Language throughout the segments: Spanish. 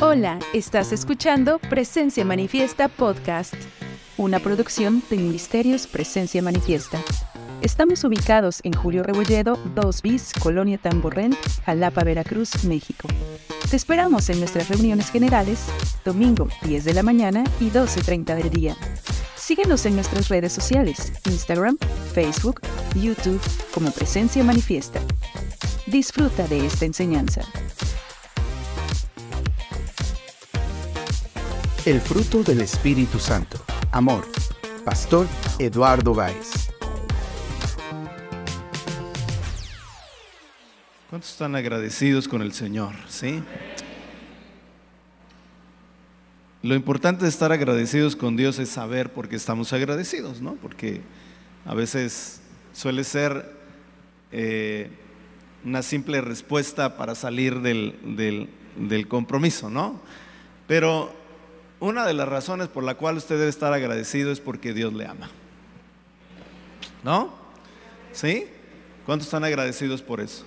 Hola, estás escuchando Presencia Manifiesta Podcast, una producción de Ministerios Presencia Manifiesta. Estamos ubicados en Julio Rebolledo, 2 bis, Colonia Tamborrén, Jalapa, Veracruz, México. Te esperamos en nuestras reuniones generales, domingo 10 de la mañana y 12.30 del día. Síguenos en nuestras redes sociales, Instagram, Facebook, YouTube, como Presencia Manifiesta. Disfruta de esta enseñanza. El fruto del Espíritu Santo. Amor. Pastor Eduardo Báez. ¿Cuántos están agradecidos con el Señor? ¿Sí? Lo importante de estar agradecidos con Dios es saber por qué estamos agradecidos, ¿no? Porque a veces suele ser eh, una simple respuesta para salir del, del compromiso, ¿no? Pero una de las razones por la cual usted debe estar agradecido es porque Dios le ama. ¿No? ¿Sí? ¿Cuántos están agradecidos por eso?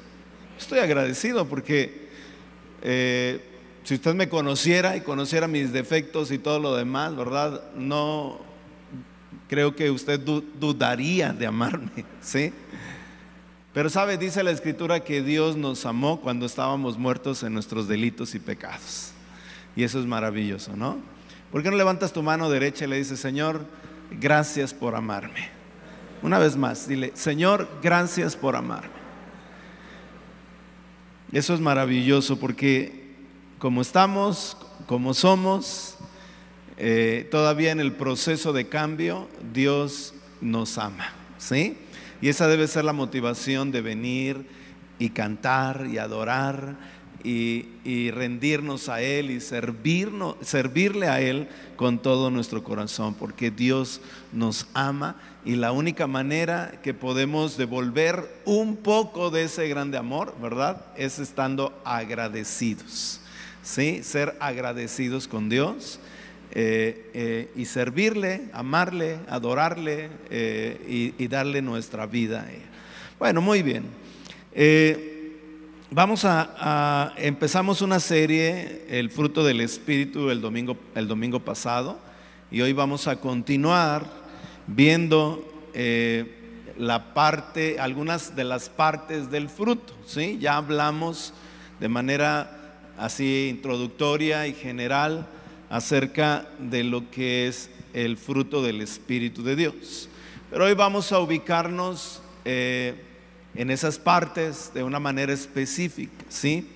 Estoy agradecido porque eh, si usted me conociera y conociera mis defectos y todo lo demás, ¿verdad? No creo que usted dudaría de amarme, ¿sí? Pero sabe, dice la escritura que Dios nos amó cuando estábamos muertos en nuestros delitos y pecados. Y eso es maravilloso, ¿no? ¿Por qué no levantas tu mano derecha y le dices, Señor, gracias por amarme? Una vez más, dile, Señor, gracias por amarme. Eso es maravilloso porque como estamos, como somos, eh, todavía en el proceso de cambio, Dios nos ama, ¿sí? Y esa debe ser la motivación de venir y cantar y adorar y, rendirnos a Él y servirnos, servirle a Él con todo nuestro corazón, porque Dios nos ama y la única manera que podemos devolver un poco de ese grande amor, ¿verdad? Es estando agradecidos, ¿sí? Ser agradecidos con Dios. Eh, eh, y servirle, amarle, adorarle eh, y, darle nuestra vida. Bueno, muy bien. Vamos a, empezamos una serie, El fruto del Espíritu, el domingo, el domingo pasado, y hoy vamos a continuar viendo eh, la parte, algunas de las partes del fruto. ¿sí? Ya hablamos de manera así introductoria y general acerca de lo que es el fruto del Espíritu de Dios. Pero hoy vamos a ubicarnos eh, en esas partes de una manera específica, ¿sí?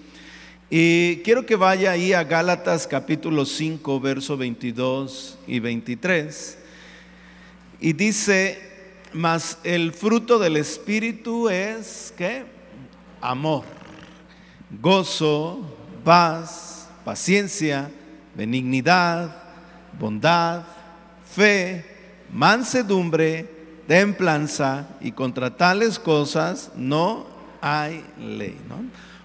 Y quiero que vaya ahí a Gálatas capítulo 5, verso 22 y 23. Y dice, mas el fruto del Espíritu es, ¿qué? Amor, gozo, paz, paciencia, benignidad, bondad, fe, mansedumbre, templanza y contra tales cosas no hay ley.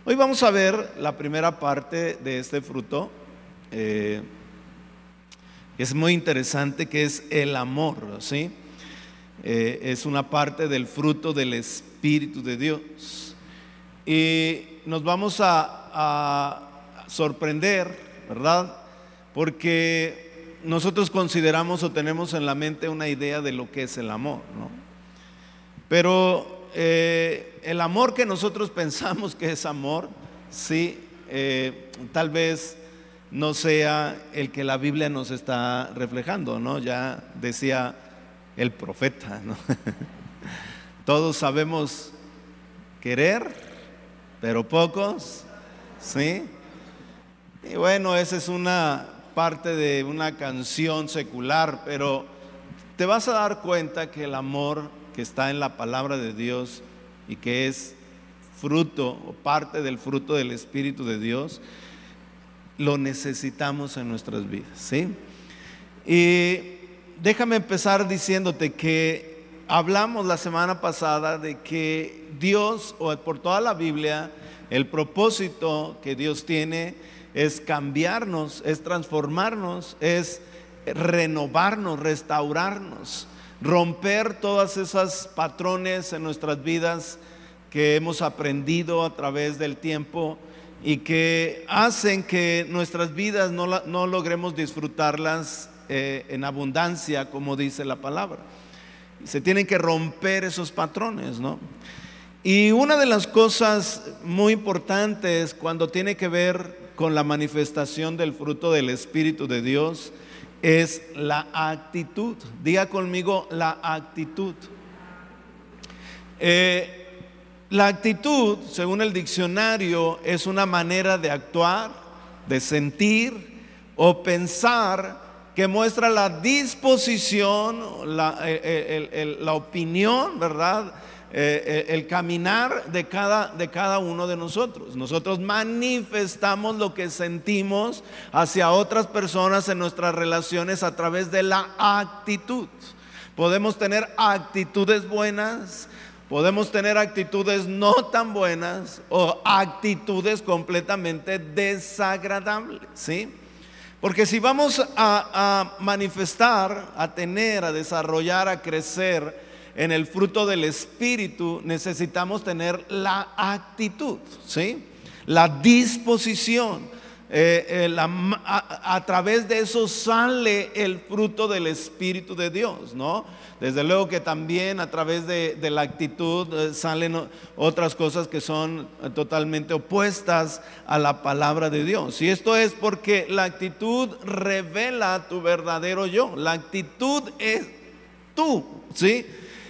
Hoy vamos a ver la primera parte de este fruto. Eh, es muy interesante que es el amor, ¿sí? Eh, es una parte del fruto del Espíritu de Dios. Y nos vamos a, a sorprender, ¿verdad? Porque nosotros consideramos o tenemos en la mente una idea de lo que es el amor, ¿no? Pero eh, el amor que nosotros pensamos que es amor, sí, eh, tal vez no sea el que la Biblia nos está reflejando, ¿no? Ya decía el profeta, ¿no? Todos sabemos querer, pero pocos, ¿sí? Y bueno, esa es una parte de una canción secular, pero te vas a dar cuenta que el amor que está en la palabra de Dios y que es fruto o parte del fruto del Espíritu de Dios, lo necesitamos en nuestras vidas, ¿sí? Y déjame empezar diciéndote que hablamos la semana pasada de que Dios, o por toda la Biblia, el propósito que Dios tiene es cambiarnos, es transformarnos, es renovarnos, restaurarnos, romper todas esas patrones en nuestras vidas que hemos aprendido a través del tiempo y que hacen que nuestras vidas no, no logremos disfrutarlas eh, en abundancia, como dice la palabra. Se tienen que romper esos patrones, ¿no? Y una de las cosas muy importantes cuando tiene que ver con la manifestación del fruto del Espíritu de Dios es la actitud. Diga conmigo la actitud. Eh, la actitud, según el diccionario, es una manera de actuar, de sentir o pensar que muestra la disposición, la, eh, la opinión, ¿verdad? Eh, el caminar de cada, de cada uno de nosotros. Nosotros manifestamos lo que sentimos hacia otras personas en nuestras relaciones a través de la actitud. Podemos tener actitudes buenas, podemos tener actitudes no tan buenas o actitudes completamente desagradables, ¿sí? Porque si vamos a manifestar, a tener, a desarrollar, a crecer, en el fruto del Espíritu necesitamos tener la actitud, ¿sí? La disposición. Eh, eh, a, través de eso sale el fruto del Espíritu de Dios, ¿no? Desde luego que también a través de, la actitud eh, salen otras cosas que son totalmente opuestas a la palabra de Dios. Y esto es porque la actitud revela tu verdadero yo. La actitud es tú, ¿sí?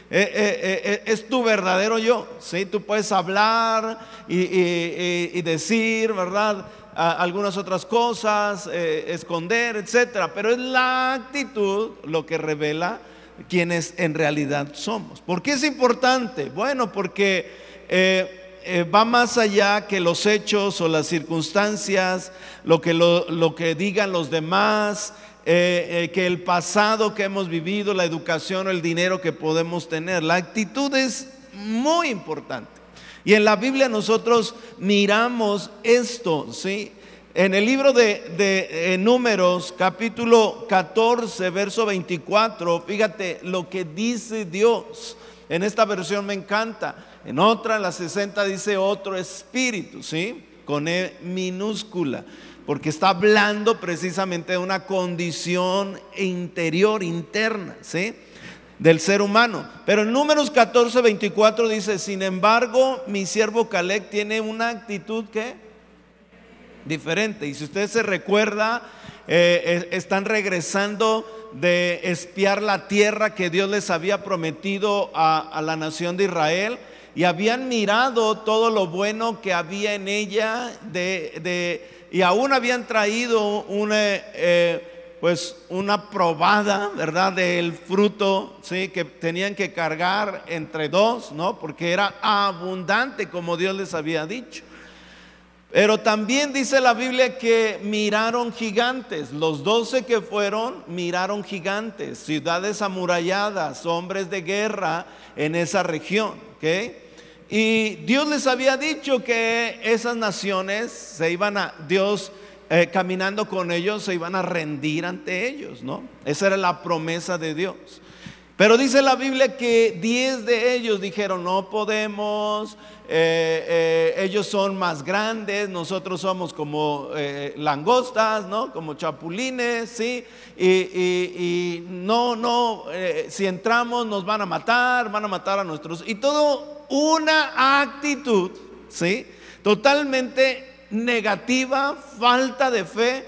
Eh, eh, eh, es tu verdadero yo. ¿sí? Tú puedes hablar y, decir, ¿verdad? algunas otras cosas, esconder, etcétera. Pero es la actitud lo que revela quienes en realidad somos. ¿Por qué es importante? Bueno, porque va más allá que los hechos o las circunstancias, lo que, lo que digan los demás. Eh, eh, que el pasado que hemos vivido, la educación o el dinero que podemos tener. La actitud es muy importante. Y en la Biblia nosotros miramos esto, ¿sí? En el libro de, de Números, capítulo 14, verso 24, fíjate lo que dice Dios. En esta versión me encanta. En otra, en la 60, dice otro espíritu, ¿sí? Con E minúscula porque está hablando precisamente de una condición interior, interna, ¿sí? Del ser humano. Pero en números 14, 24 dice, sin embargo, mi siervo Caleb tiene una actitud que diferente. Y si usted se recuerda, eh, están regresando de espiar la tierra que Dios les había prometido a, la nación de Israel y habían mirado todo lo bueno que había en ella de y aún habían traído una, eh, pues una probada, ¿verdad? Del fruto, ¿sí? Que tenían que cargar entre dos, ¿no? Porque era abundante como Dios les había dicho. Pero también dice la Biblia que miraron gigantes. Los doce que fueron miraron gigantes, ciudades amuralladas, hombres de guerra en esa región. ¿ok? Y Dios les había dicho que esas naciones se iban a, Dios eh, caminando con ellos, se iban a rendir ante ellos, ¿no? Esa era la promesa de Dios. Pero dice la Biblia que diez de ellos dijeron, no podemos, eh, eh, ellos son más grandes, nosotros somos como langostas, ¿no? Como chapulines, ¿sí? Y, y no, no, si entramos nos van a matar, van a matar a nuestros... Y todo una actitud, ¿sí? Totalmente negativa, falta de fe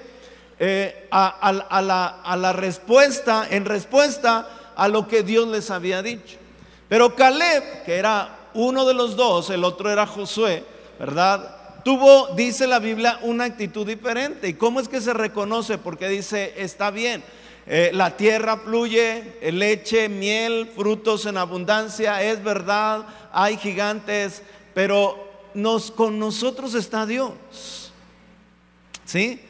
eh, a, la, a la respuesta, en respuesta a lo que Dios les había dicho. Pero Caleb, que era uno de los dos, el otro era Josué, ¿verdad? Tuvo, dice la Biblia, una actitud diferente. ¿Y cómo es que se reconoce? Porque dice, está bien, eh, la tierra fluye, leche, miel, frutos en abundancia, es verdad, hay gigantes, pero con nosotros está Dios. ¿Sí?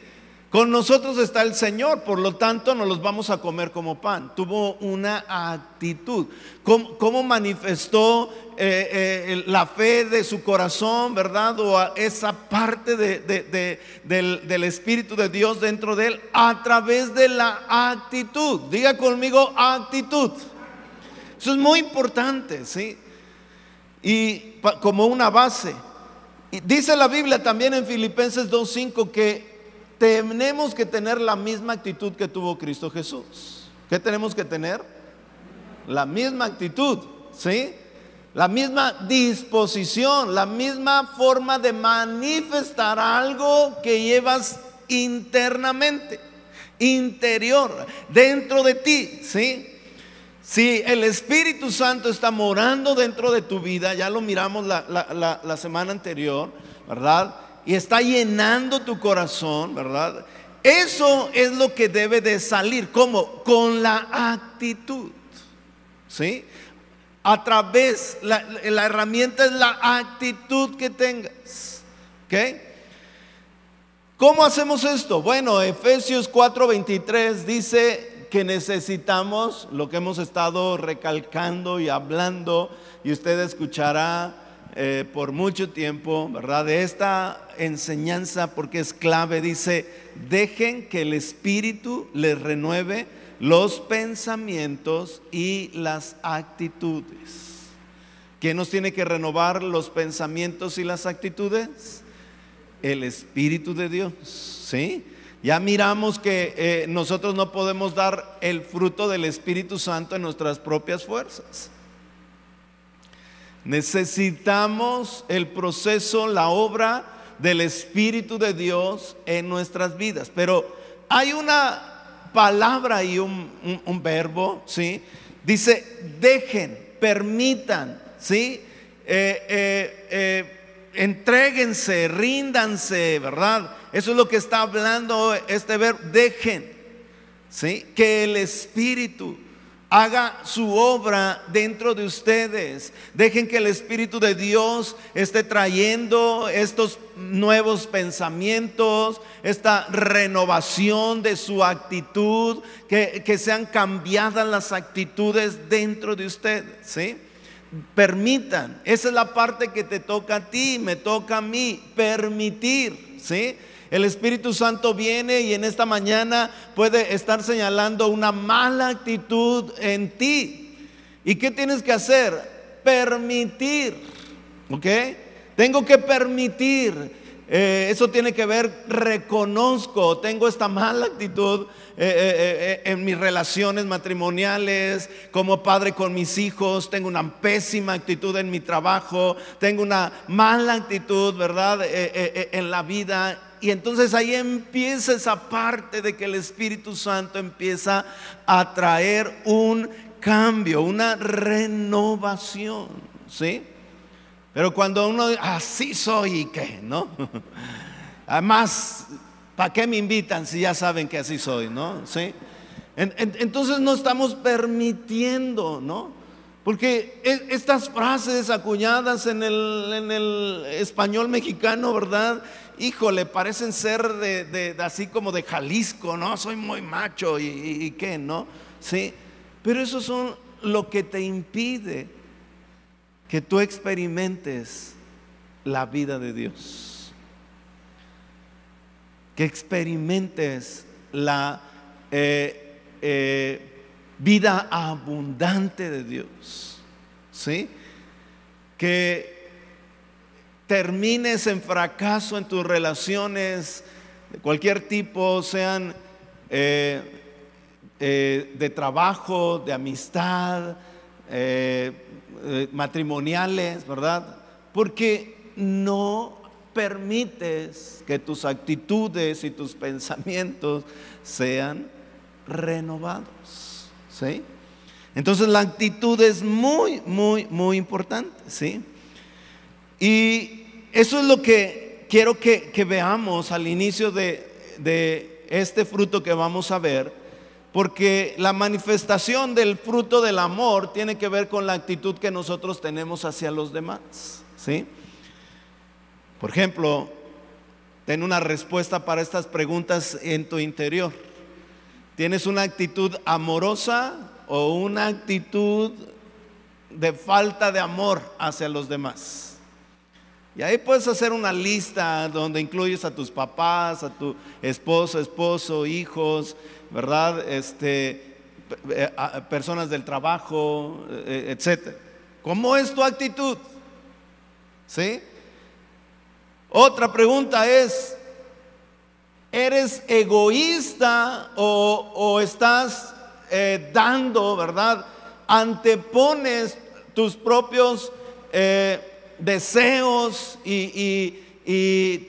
Con nosotros está el Señor, por lo tanto no los vamos a comer como pan. Tuvo una actitud. ¿Cómo, manifestó eh, eh, la fe de su corazón, verdad? O esa parte del, Espíritu de Dios dentro de él a través de la actitud. Diga conmigo actitud. Eso es muy importante, ¿sí? Y como una base. Dice la Biblia también en Filipenses 2.5 que tenemos que tener la misma actitud que tuvo Cristo Jesús. ¿Qué tenemos que tener? La misma actitud, ¿sí? La misma disposición, la misma forma de manifestar algo que llevas internamente, interior, dentro de ti, ¿sí? Si el Espíritu Santo está morando dentro de tu vida, ya lo miramos la, semana anterior, ¿verdad? Y está llenando tu corazón, ¿verdad? Eso es lo que debe de salir. ¿Cómo? Con la actitud. ¿Sí? A través, la, la herramienta es la actitud que tengas. ¿Ok? ¿Cómo hacemos esto? Bueno, Efesios 4:23 dice, que necesitamos, lo que hemos estado recalcando y hablando, y usted escuchará eh, por mucho tiempo, ¿verdad? De esta enseñanza, porque es clave, dice, dejen que el Espíritu les renueve los pensamientos y las actitudes. ¿Quién nos tiene que renovar los pensamientos y las actitudes? El Espíritu de Dios, ¿sí? Ya miramos que eh, nosotros no podemos dar el fruto del Espíritu Santo en nuestras propias fuerzas. Necesitamos el proceso, la obra del Espíritu de Dios en nuestras vidas. Pero hay una palabra y un, verbo, ¿sí? Dice, dejen, permitan, ¿sí? Eh, eh, entréguense, ríndanse, ¿verdad? Eso es lo que está hablando este verbo. Dejen ¿sí? que el Espíritu haga su obra dentro de ustedes. Dejen que el Espíritu de Dios esté trayendo estos nuevos pensamientos, esta renovación de su actitud, que, que sean cambiadas las actitudes dentro de ustedes. ¿sí? Permitan, esa es la parte que te toca a ti, me toca a mí, permitir. ¿sí? El Espíritu Santo viene y en esta mañana puede estar señalando una mala actitud en ti. ¿Y qué tienes que hacer? Permitir. ¿Ok? Tengo que permitir. Eh, eso tiene que ver, reconozco, tengo esta mala actitud eh, eh, en mis relaciones matrimoniales, como padre con mis hijos, tengo una pésima actitud en mi trabajo, tengo una mala actitud, ¿verdad? en la vida y entonces ahí empieza esa parte de que el Espíritu Santo empieza a traer un cambio, una renovación, ¿sí? Pero cuando uno así soy y qué, ¿no? Además, ¿para qué me invitan si ya saben que así soy, ¿no? ¿Sí? Entonces no estamos permitiendo, ¿no? Porque e, estas frases acuñadas en el, en el español mexicano, ¿verdad? Híjole, parecen ser de, así como de Jalisco, ¿no? Soy muy macho y, qué, ¿no? Sí, pero eso son lo que te impide que tú experimentes la vida de Dios. Que experimentes la eh, eh, vida abundante de Dios. ¿Sí? Que termines en fracaso en tus relaciones de cualquier tipo, sean eh, eh, de trabajo, de amistad, eh, matrimoniales, ¿verdad? Porque no permites que tus actitudes y tus pensamientos sean renovados, ¿sí? Entonces la actitud es muy, muy, muy importante, ¿sí? Y eso es lo que quiero que, veamos al inicio de, de este fruto que vamos a ver, porque la manifestación del fruto del amor tiene que ver con la actitud que nosotros tenemos hacia los demás. ¿sí? Por ejemplo, ten una respuesta para estas preguntas en tu interior. ¿Tienes una actitud amorosa o una actitud de falta de amor hacia los demás? Y ahí puedes hacer una lista donde incluyes a tus papás, a tu esposo, esposo, hijos, ¿verdad? Este, eh, personas del trabajo, eh, etc. ¿Cómo es tu actitud? ¿Sí? Otra pregunta es, ¿eres egoísta o, estás eh, dando, verdad? Antepones tus propios eh, deseos y,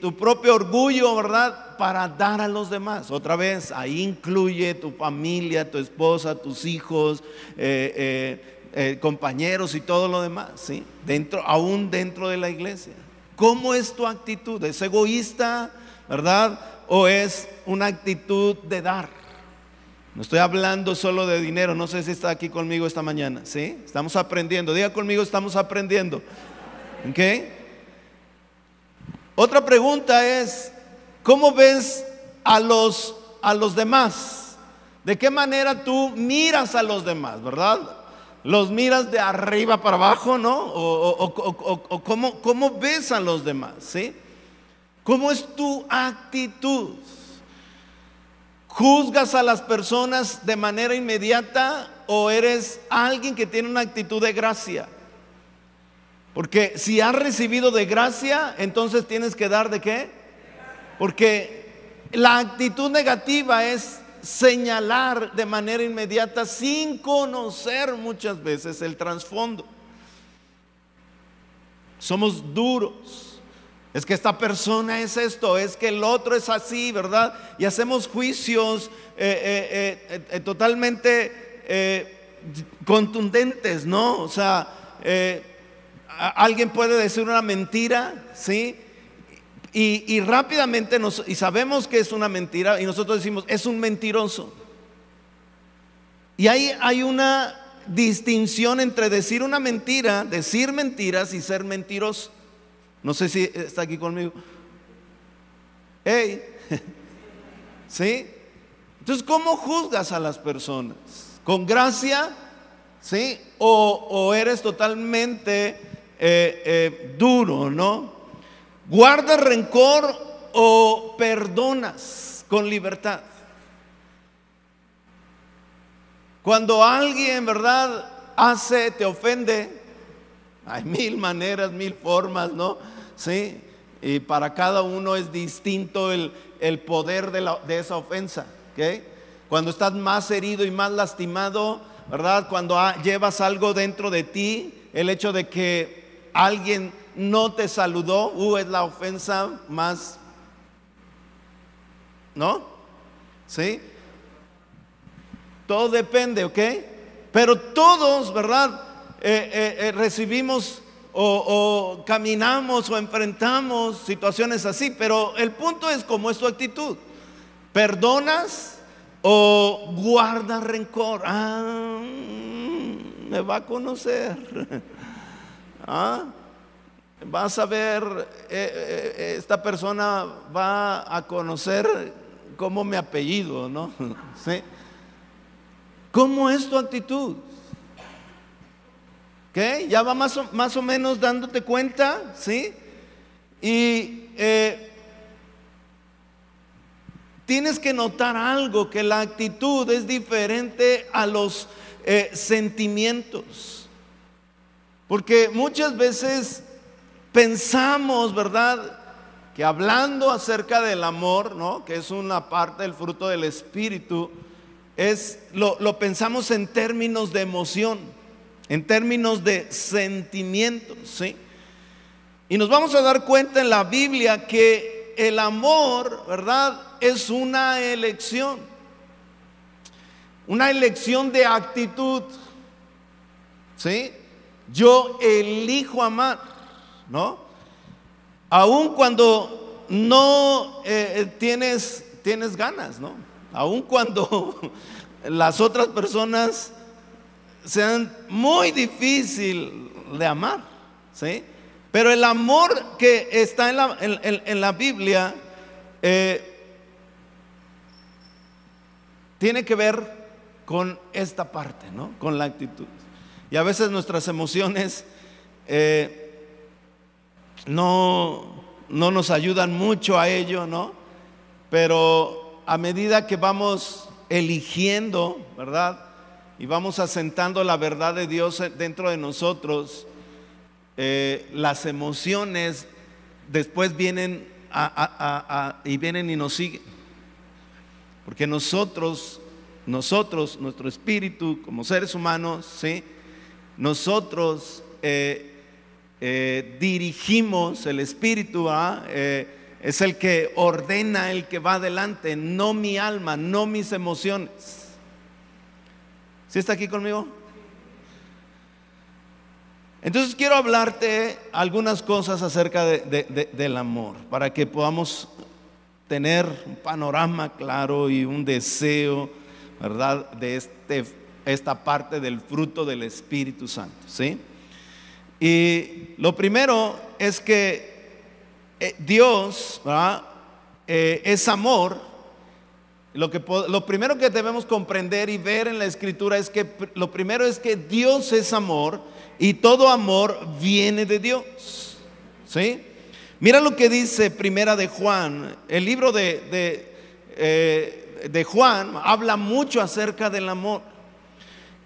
tu propio orgullo, ¿verdad? Para dar a los demás. Otra vez, ahí incluye tu familia, tu esposa, tus hijos, eh, compañeros y todo lo demás, ¿sí? Dentro, aún dentro de la iglesia. ¿Cómo es tu actitud? ¿Es egoísta, verdad? ¿O es una actitud de dar? No estoy hablando solo de dinero, no sé si está aquí conmigo esta mañana, ¿sí? Estamos aprendiendo, diga conmigo, estamos aprendiendo. ¿Ok? Otra pregunta es, ¿cómo ves a los, a los demás? ¿De qué manera tú miras a los demás, verdad? ¿Los miras de arriba para abajo, no? ¿O, cómo, ves a los demás? ¿Cómo es tu actitud? ¿Juzgas a las personas de manera inmediata o eres alguien que tiene una actitud de gracia? Porque si has recibido de gracia, entonces tienes que dar de qué? Porque la actitud negativa es señalar de manera inmediata sin conocer muchas veces el trasfondo. Somos duros. Es que esta persona es esto, es que el otro es así, ¿verdad? Y hacemos juicios eh, eh, eh, totalmente contundentes, ¿no? O sea, alguien puede decir una mentira, ¿sí? Y, rápidamente nos, y sabemos que es una mentira y nosotros decimos, es un mentiroso. Y ahí hay una distinción entre decir una mentira, decir mentiras y ser mentiroso. No sé si está aquí conmigo. Hey, ¿sí? Entonces, ¿cómo juzgas a las personas? ¿Con gracia? ¿Sí? O, eres totalmente eh, eh, duro, ¿no? ¿Guardas rencor o perdonas con libertad? Cuando alguien, ¿verdad?, hace, te ofende, hay mil maneras, mil formas, ¿no? Sí, y para cada uno es distinto el, poder de, de, esa ofensa, ¿ok? Cuando estás más herido y más lastimado, ¿verdad? Cuando llevas algo dentro de ti, el hecho de que alguien no te saludó, uh, es la ofensa más, ¿no? ¿Sí? Todo depende, ¿ok? Pero todos, ¿verdad? Eh, eh, eh, recibimos o, o, caminamos o enfrentamos situaciones así, pero el punto es cómo es tu actitud. ¿Perdonas o guardas rencor? Ah, me va a conocer. ¿Ah? vas a ver, eh, eh, eh, esta persona va a conocer cómo mi apellido, ¿no? ¿Sí? ¿Cómo es tu actitud? ¿Qué? ¿Ya va más o, más o menos dándote cuenta? ¿Sí? Y tienes que notar algo, que la actitud es diferente a los sentimientos. Porque muchas veces Pensamos, ¿verdad? Que hablando acerca del amor, ¿no? Que es una parte del fruto del Espíritu, es, lo, lo pensamos en términos de emoción, en términos de sentimientos, ¿sí? Y nos vamos a dar cuenta en la Biblia que el amor, ¿verdad? Es una elección. Una elección de actitud. ¿Sí? Yo elijo amar. ¿no? Aun cuando no eh, eh, tienes, tienes ganas, ¿no? Aun cuando las otras personas sean muy difícil de amar, ¿sí? Pero el amor que está en la, en, la Biblia eh, tiene que ver con esta parte, ¿no? Con la actitud. Y a veces nuestras emociones no, no nos ayudan mucho a ello, ¿no? Pero a medida que vamos eligiendo, ¿verdad? Y vamos asentando la verdad de Dios dentro de nosotros, eh, las emociones después vienen y vienen y nos siguen. Porque nosotros, nosotros, nuestro espíritu como seres humanos, ¿sí? Nosotros eh, eh, dirigimos el espíritu, eh, es el que ordena, el que va adelante, no mi alma, no mis emociones. ¿Sí está aquí conmigo? Entonces quiero hablarte algunas cosas acerca del amor, para que podamos tener un panorama claro y un deseo, ¿verdad? De este, esta parte del fruto del Espíritu Santo, ¿sí? Y lo primero es que eh, Dios eh, es amor. Lo, que, lo primero que debemos comprender y ver en la escritura es que lo primero es que Dios es amor y todo amor viene de Dios. ¿Sí? Mira lo que dice Primera de Juan. El libro de, de, eh, de Juan habla mucho acerca del amor.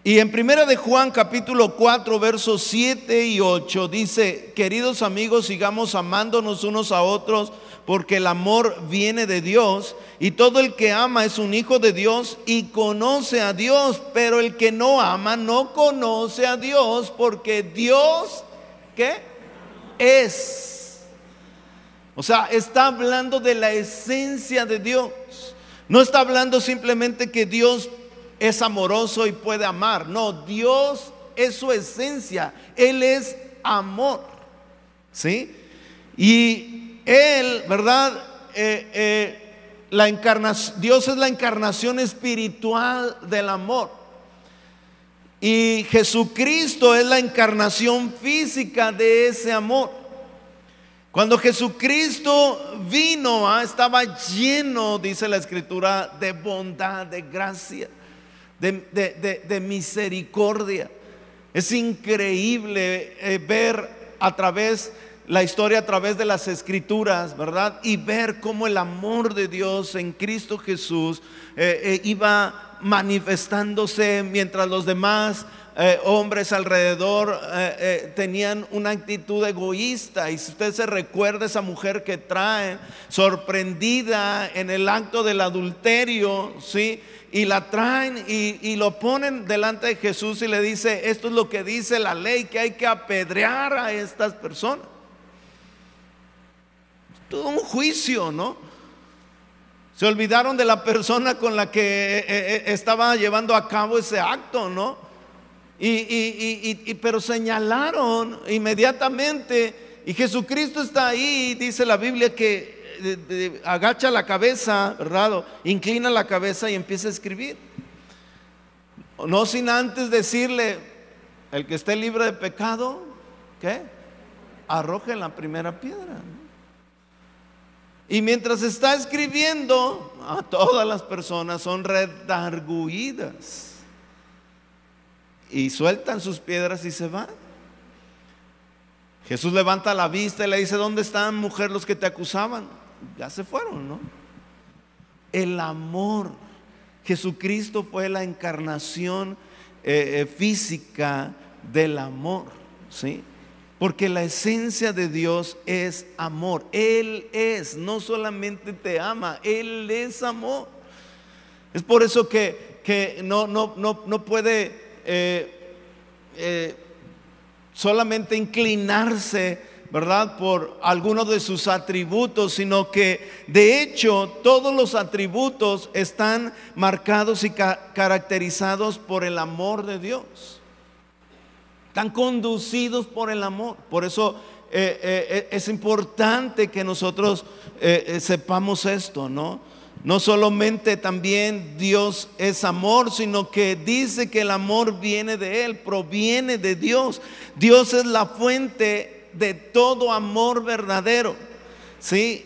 Y en Primera de Juan capítulo 4 versos 7 y 8 dice, queridos amigos, sigamos amándonos unos a otros porque el amor viene de Dios y todo el que ama es un hijo de Dios y conoce a Dios, pero el que no ama no conoce a Dios porque Dios, ¿qué? Es. O sea, está hablando de la esencia de Dios. No está hablando simplemente que Dios es amoroso y puede amar. No, Dios es su esencia. Él es amor. ¿Sí? Y Él, ¿verdad? Eh, eh, la Dios es la encarnación espiritual del amor. Y Jesucristo es la encarnación física de ese amor. Cuando Jesucristo vino, ah, estaba lleno, dice la escritura, de bondad, de gracia, de, misericordia. Es increíble eh, ver a través la historia a través de las escrituras, ¿verdad? Y ver cómo el amor de Dios en Cristo Jesús eh, eh, iba manifestándose mientras los demás hombres alrededor tenían una actitud egoísta. Y si usted se recuerda esa mujer que trae sorprendida en el acto del adulterio, ¿sí? Y la traen y, y, lo ponen delante de Jesús y le dice, esto es lo que dice la ley, que hay que apedrear a estas personas todo un juicio, ¿no? Se olvidaron de la persona con la que eh, eh, estaba llevando a cabo ese acto, ¿no? Y, pero señalaron inmediatamente, y Jesucristo está ahí, dice la Biblia que agacha la cabeza, ¿verdad? inclina la cabeza y empieza a escribir. No sin antes decirle, el que esté libre de pecado, ¿qué? Arroje la primera piedra. Y mientras está escribiendo, a todas las personas son redarguidas. Y sueltan sus piedras y se van. Jesús levanta la vista y le dice, ¿dónde están mujer los que te acusaban? Ya se fueron, ¿no? El amor. Jesucristo fue la encarnación eh, eh, física del amor, ¿sí? Porque la esencia de Dios es amor. Él es, no solamente te ama, Él es amor. Es por eso que, no, no, no, puede eh, eh, solamente inclinarse, ¿verdad? Por algunos de sus atributos, sino que de hecho todos los atributos están marcados y caracterizados por el amor de Dios están conducidos por el amor. Por eso eh, eh, eh, es importante que nosotros sepamos esto, ¿no? No solamente también Dios es amor, sino que dice que el amor viene de Él, proviene de Dios. Dios es la fuente de todo amor verdadero. ¿sí?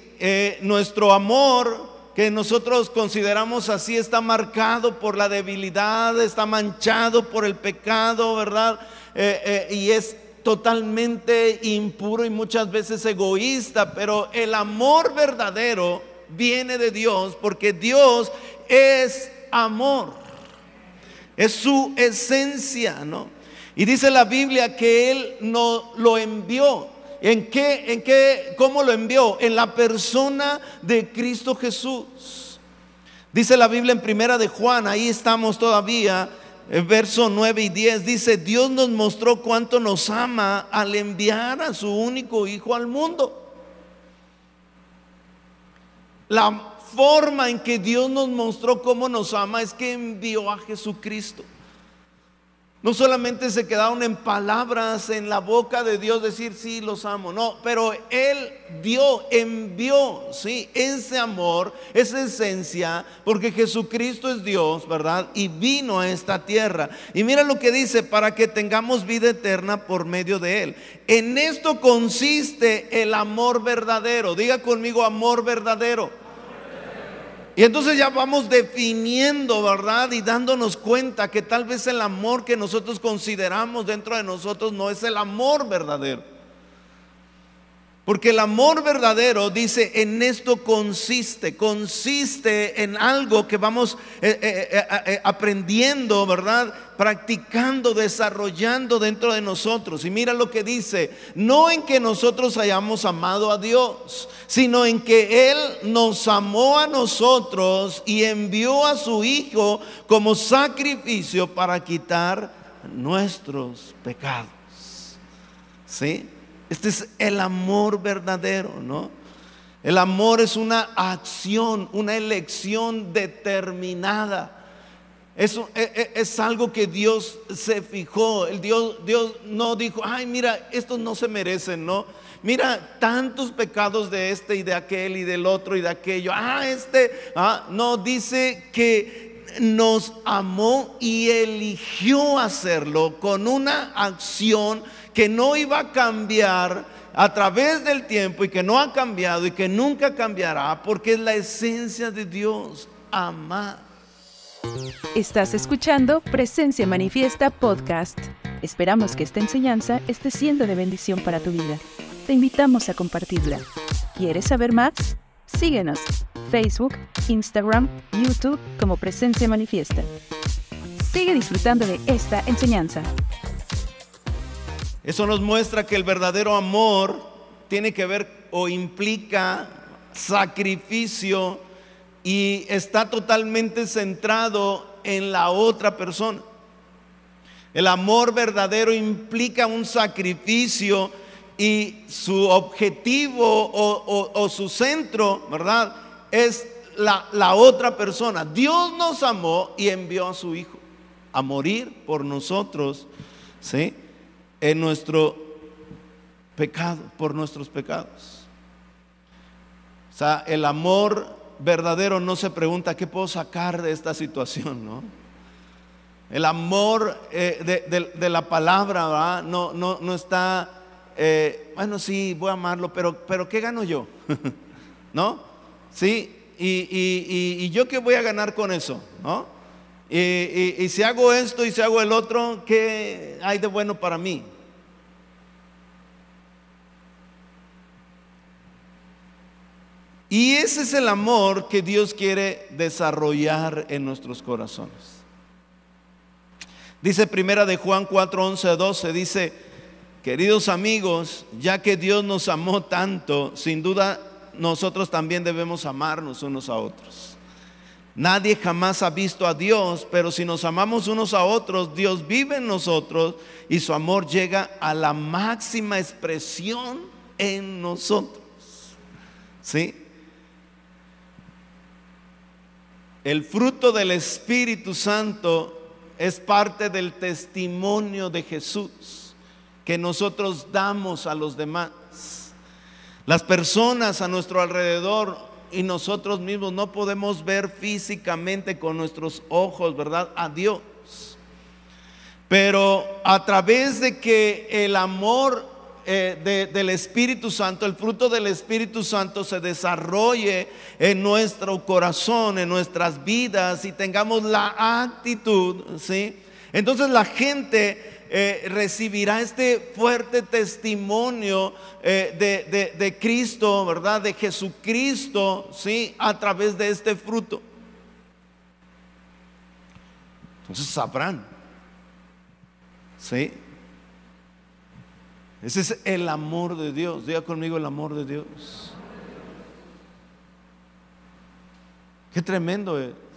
nuestro amor que nosotros consideramos así está marcado por la debilidad, está manchado por el pecado, ¿verdad? Eh, eh, y es totalmente impuro y muchas veces egoísta, pero el amor verdadero viene de Dios porque Dios es amor. Es su esencia, ¿no? Y dice la Biblia que Él no lo envió. ¿En qué, en qué, cómo lo envió? En la persona de Cristo Jesús. Dice la Biblia en primera de Juan, ahí estamos todavía, en verso 9 y 10, dice, Dios nos mostró cuánto nos ama al enviar a su único Hijo al mundo. La forma en que Dios nos mostró cómo nos ama es que envió a Jesucristo. No solamente se quedaron en palabras en la boca de Dios decir, sí, los amo, no, pero Él dio, envió, sí, ese amor, esa esencia, porque Jesucristo es Dios, ¿verdad? Y vino a esta tierra. Y mira lo que dice, para que tengamos vida eterna por medio de Él. En esto consiste el amor verdadero. Diga conmigo, amor verdadero. Y entonces ya vamos definiendo, ¿verdad? Y dándonos cuenta que tal vez el amor que nosotros consideramos dentro de nosotros no es el amor verdadero. Porque el amor verdadero, dice, en esto consiste, consiste en algo que vamos eh, eh, eh, aprendiendo, ¿verdad? Practicando, desarrollando dentro de nosotros. Y mira lo que dice, no en que nosotros hayamos amado a Dios, sino en que Él nos amó a nosotros y envió a su Hijo como sacrificio para quitar nuestros pecados. ¿Sí? Este es el amor verdadero, ¿no? El amor es una acción, una elección determinada. Eso e, e, es, algo que Dios se fijó. El Dios, Dios no dijo, ay, mira, estos no se merecen, ¿no? Mira, tantos pecados de este y de aquel y del otro y de aquello. Ah, este, ah, no, dice que nos amó y eligió hacerlo con una acción que no iba a cambiar a través del tiempo y que no ha cambiado y que nunca cambiará porque es la esencia de Dios, amar. Estás escuchando Presencia Manifiesta Podcast. Esperamos que esta enseñanza esté siendo de bendición para tu vida. Te invitamos a compartirla. ¿Quieres saber más? Síguenos, Facebook, Instagram, YouTube como Presencia Manifiesta. Sigue disfrutando de esta enseñanza. Eso nos muestra que el verdadero amor tiene que ver o implica sacrificio y está totalmente centrado en la otra persona. El amor verdadero implica un sacrificio y su objetivo o, su centro, ¿verdad? Es la, la otra persona. Dios nos amó y envió a su Hijo a morir por nosotros, ¿sí? En nuestro pecado, por nuestros pecados. O sea, el amor verdadero no se pregunta qué puedo sacar de esta situación, ¿no? El amor eh, de, la palabra No, no, no está, eh, bueno, sí, voy a amarlo, pero, pero ¿qué gano yo? ¿No? Sí, y, y, yo qué voy a ganar con eso, ¿no? Y, si hago esto y si hago el otro, ¿qué hay de bueno para mí? Y ese es el amor que Dios quiere desarrollar en nuestros corazones. Dice primera de Juan 4, 11 12, dice, queridos amigos, ya que Dios nos amó tanto, sin duda nosotros también debemos amarnos unos a otros. Nadie jamás ha visto a Dios, pero si nos amamos unos a otros, Dios vive en nosotros y su amor llega a la máxima expresión en nosotros. ¿Sí? El fruto del Espíritu Santo es parte del testimonio de Jesús que nosotros damos a los demás. Las personas a nuestro alrededor y nosotros mismos no podemos ver físicamente con nuestros ojos, ¿verdad? A Dios. Pero a través de que el amor eh, del Espíritu Santo, el fruto del Espíritu Santo se desarrolle en nuestro corazón, en nuestras vidas y tengamos la actitud, ¿sí? Entonces la gente eh, recibirá este fuerte testimonio eh, de, Cristo, ¿verdad? De Jesucristo, ¿sí? A través de este fruto. Entonces sabrán, ¿sí? Ese es el amor de Dios. Diga conmigo el amor de Dios. Qué tremendo es.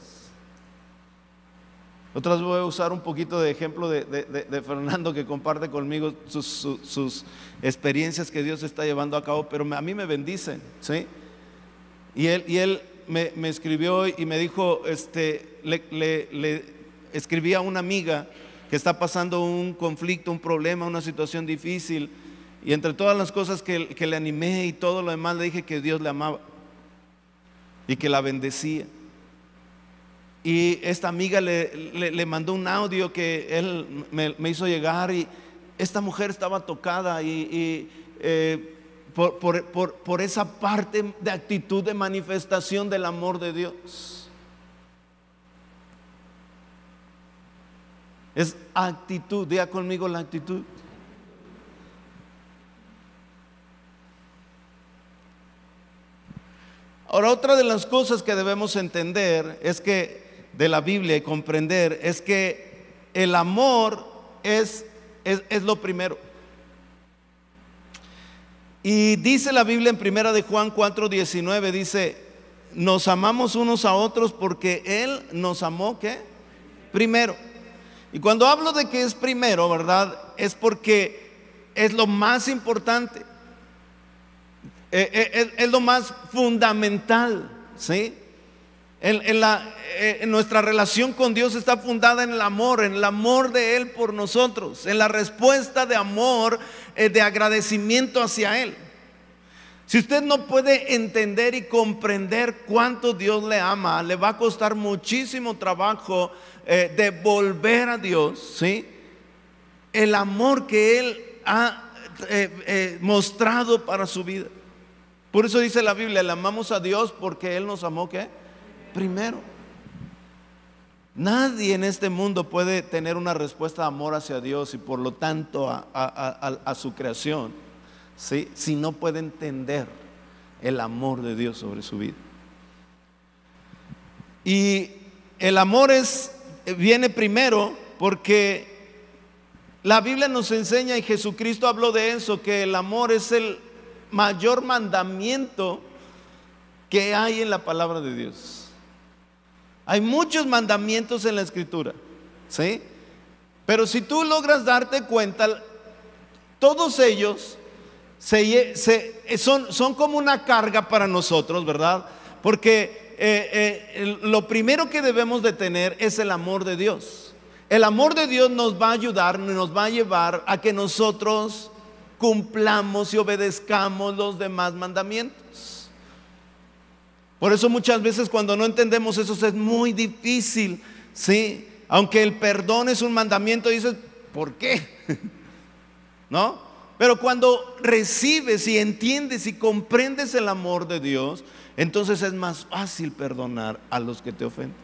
Otras voy a usar un poquito de ejemplo de, Fernando que comparte conmigo sus, experiencias que Dios está llevando a cabo, pero a mí me bendicen, ¿sí? Y él, me, escribió y me dijo, este, le, le, escribí a una amiga que está pasando un conflicto, un problema, una situación difícil, y entre todas las cosas que le animé y todo lo demás, le dije que Dios le amaba y que la bendecía. Y esta amiga le, mandó un audio que él me, hizo llegar y esta mujer estaba tocada y, eh, por, esa parte de actitud de manifestación del amor de Dios. Es actitud, diga conmigo la actitud. Ahora, otra de las cosas que debemos entender es que de la Biblia y comprender es que el amor es, es, lo primero. Y dice la Biblia en primera de Juan 4:19 dice, "Nos amamos unos a otros porque él nos amó ¿qué? Primero." Y cuando hablo de que es primero, ¿verdad? Es porque es lo más importante. Eh, eh, es, lo más fundamental, ¿sí? En, la, eh, nuestra relación con Dios está fundada en el amor, en el amor de Él por nosotros, en la respuesta de amor, eh, de agradecimiento hacia Él. Si usted no puede entender y comprender cuánto Dios le ama, le va a costar muchísimo trabajo eh, devolver a Dios, ¿sí? El amor que Él ha mostrado para su vida. Por eso dice la Biblia, le amamos a Dios porque Él nos amó, ¿qué? Primero. Nadie en este mundo puede tener una respuesta de amor hacia Dios y por lo tanto a, su creación ¿sí? si no puede entender el amor de Dios sobre su vida. Y el amor es, viene primero porque la Biblia nos enseña y Jesucristo habló de eso, que el amor es el mayor mandamiento que hay en la palabra de Dios. Hay muchos mandamientos en la escritura, ¿sí? Pero si tú logras darte cuenta, todos ellos son, son, como una carga para nosotros, ¿verdad? Porque eh, eh, lo primero que debemos de tener es el amor de Dios. El amor de Dios nos va a ayudar, nos va a llevar a que nosotros cumplamos y obedezcamos los demás mandamientos. Por eso muchas veces cuando no entendemos eso es muy difícil, ¿sí? Aunque el perdón es un mandamiento, dices, ¿por qué? ¿No? Pero cuando recibes y entiendes y comprendes el amor de Dios, entonces es más fácil perdonar a los que te ofenden.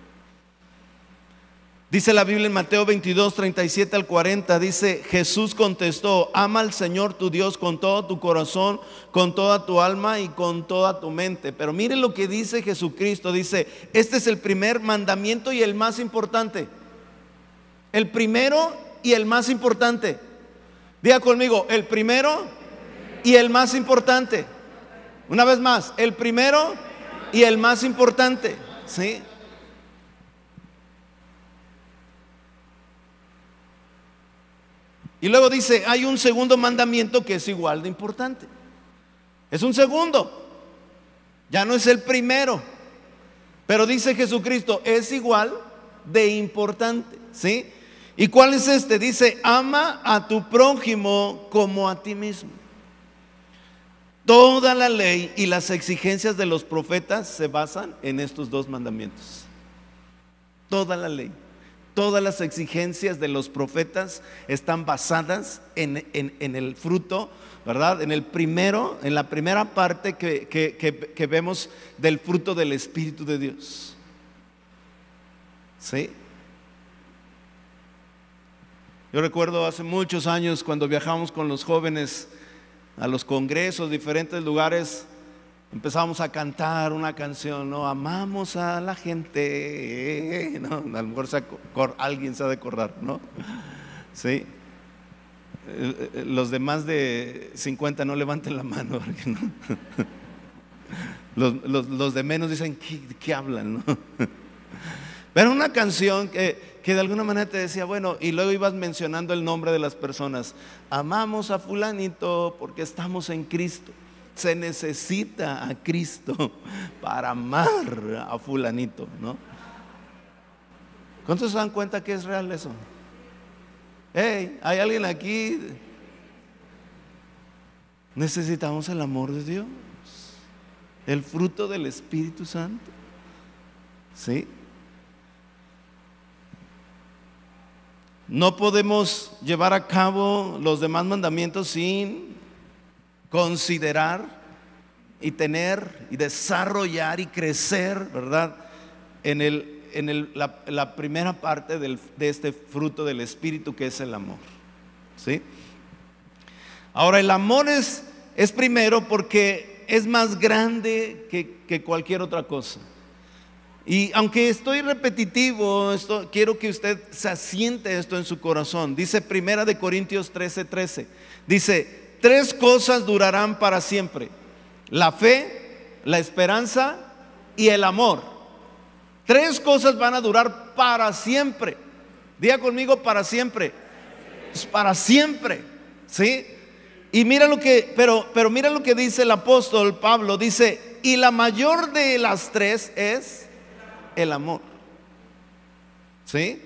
Dice la Biblia en Mateo 22, 37 al 40, dice, Jesús contestó, ama al Señor tu Dios con todo tu corazón, con toda tu alma y con toda tu mente. Pero mire lo que dice Jesucristo, dice, este es el primer mandamiento y el más importante. El primero y el más importante. Diga conmigo, el primero y el más importante. Una vez más, el primero y el más importante. ¿Sí? Y luego dice, hay un segundo mandamiento que es igual de importante. Es un segundo. Ya no es el primero. Pero dice Jesucristo, es igual de importante. ¿Sí? ¿Y cuál es este? Dice, ama a tu prójimo como a ti mismo. Toda la ley y las exigencias de los profetas se basan en estos dos mandamientos. Toda la ley todas las exigencias de los profetas están basadas en, el fruto, ¿verdad? En el primero, en la primera parte que, que, vemos del fruto del Espíritu de Dios. ¿Sí? Yo recuerdo hace muchos años cuando viajamos con los jóvenes a los congresos, diferentes lugares, empezamos a cantar una canción, ¿no? Amamos a la gente, ¿no? A lo mejor alguien se ha de acordar, ¿no? Sí. eh, eh, los de más de 50 no levanten la mano. No. Los, de menos dicen, ¿qué, qué hablan? ¿no? Pero una canción que, que de alguna manera te decía, bueno, y luego ibas mencionando el nombre de las personas. Amamos a fulanito porque estamos en Cristo. Se necesita a Cristo para amar a fulanito, ¿no? ¿Cuántos se dan cuenta que es real eso? Hey, hay alguien aquí. Necesitamos el amor de Dios, el fruto del Espíritu Santo. ¿Sí? No podemos llevar a cabo los demás mandamientos sin considerar y tener y desarrollar y crecer, ¿verdad? En, el, en la, primera parte de este fruto del Espíritu que es el amor. ¿Sí? Ahora, el amor es, es primero porque es más grande que, que cualquier otra cosa. Y aunque estoy repetitivo, esto, quiero que usted se asiente esto en su corazón. Dice Primera de Corintios 13, 13. Dice, tres cosas durarán para siempre. La fe, la esperanza y el amor. Tres cosas van a durar para siempre. Diga conmigo para siempre. Es para siempre. ¿Sí? Y mira lo que, pero, pero mira lo que dice el apóstol Pablo. Dice, y la mayor de las tres es el amor. ¿Sí?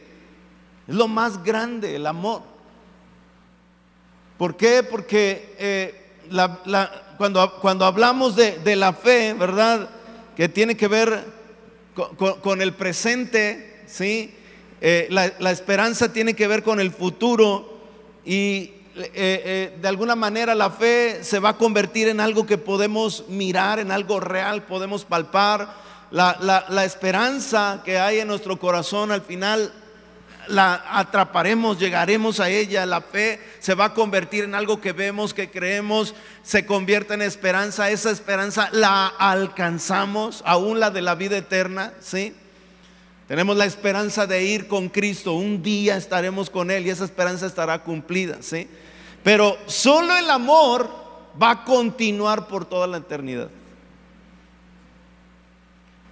Es lo más grande, el amor. ¿Por qué? Porque eh, cuando, cuando, hablamos de, la fe, ¿verdad? Que tiene que ver con, el presente, ¿sí? Eh, la, esperanza tiene que ver con el futuro y eh, de alguna manera la fe se va a convertir en algo que podemos mirar, en algo real, podemos palpar, la, esperanza que hay en nuestro corazón al final la atraparemos, llegaremos a ella, la fe se va a convertir en algo que vemos, que creemos, se convierte en esperanza, esa esperanza la alcanzamos, aún la de la vida eterna, ¿sí? Tenemos la esperanza de ir con Cristo, un día estaremos con Él y esa esperanza estará cumplida, ¿sí? Pero solo el amor va a continuar por toda la eternidad.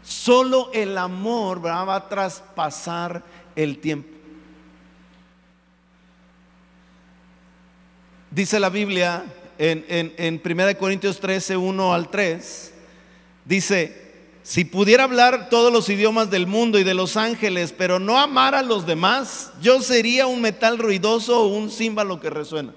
Solo el amor va a traspasar el tiempo. Dice la Biblia en, en, 1 Corintios 13, 1 al 3, dice, si pudiera hablar todos los idiomas del mundo y de los ángeles, pero no amar a los demás, yo sería un metal ruidoso o un címbalo que resuena.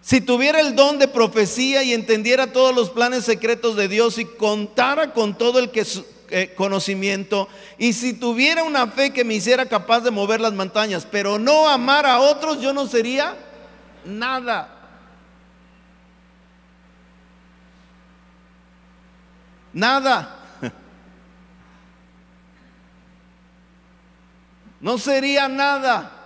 Si tuviera el don de profecía y entendiera todos los planes secretos de Dios y contara con todo el que, eh, conocimiento, y si tuviera una fe que me hiciera capaz de mover las montañas, pero no amar a otros, yo no sería nada. Nada. No sería nada.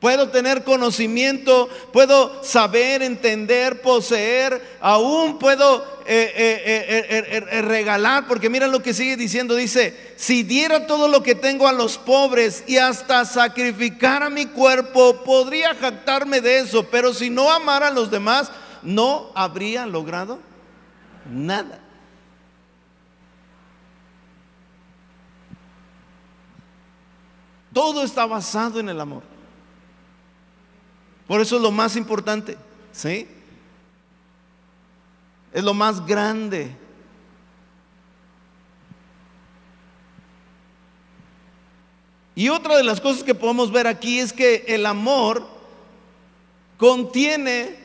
Puedo tener conocimiento, puedo saber, entender, poseer, aún puedo eh, eh, eh, regalar, porque mira lo que sigue diciendo, dice, si diera todo lo que tengo a los pobres y hasta sacrificar a mi cuerpo, podría jactarme de eso, pero si no amara a los demás, no habría logrado nada. Todo está basado en el amor. Por eso es lo más importante, ¿sí? Es lo más grande. Y otra de las cosas que podemos ver aquí es que el amor contiene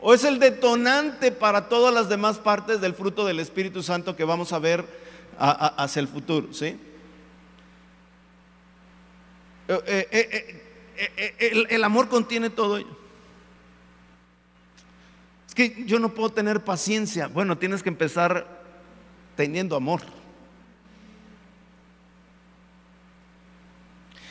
o es el detonante para todas las demás partes del fruto del Espíritu Santo que vamos a ver hacia el futuro, ¿sí? Eh, eh, eh, eh, eh, el, amor contiene todo ello. Es que yo no puedo tener paciencia. Bueno, tienes que empezar teniendo amor.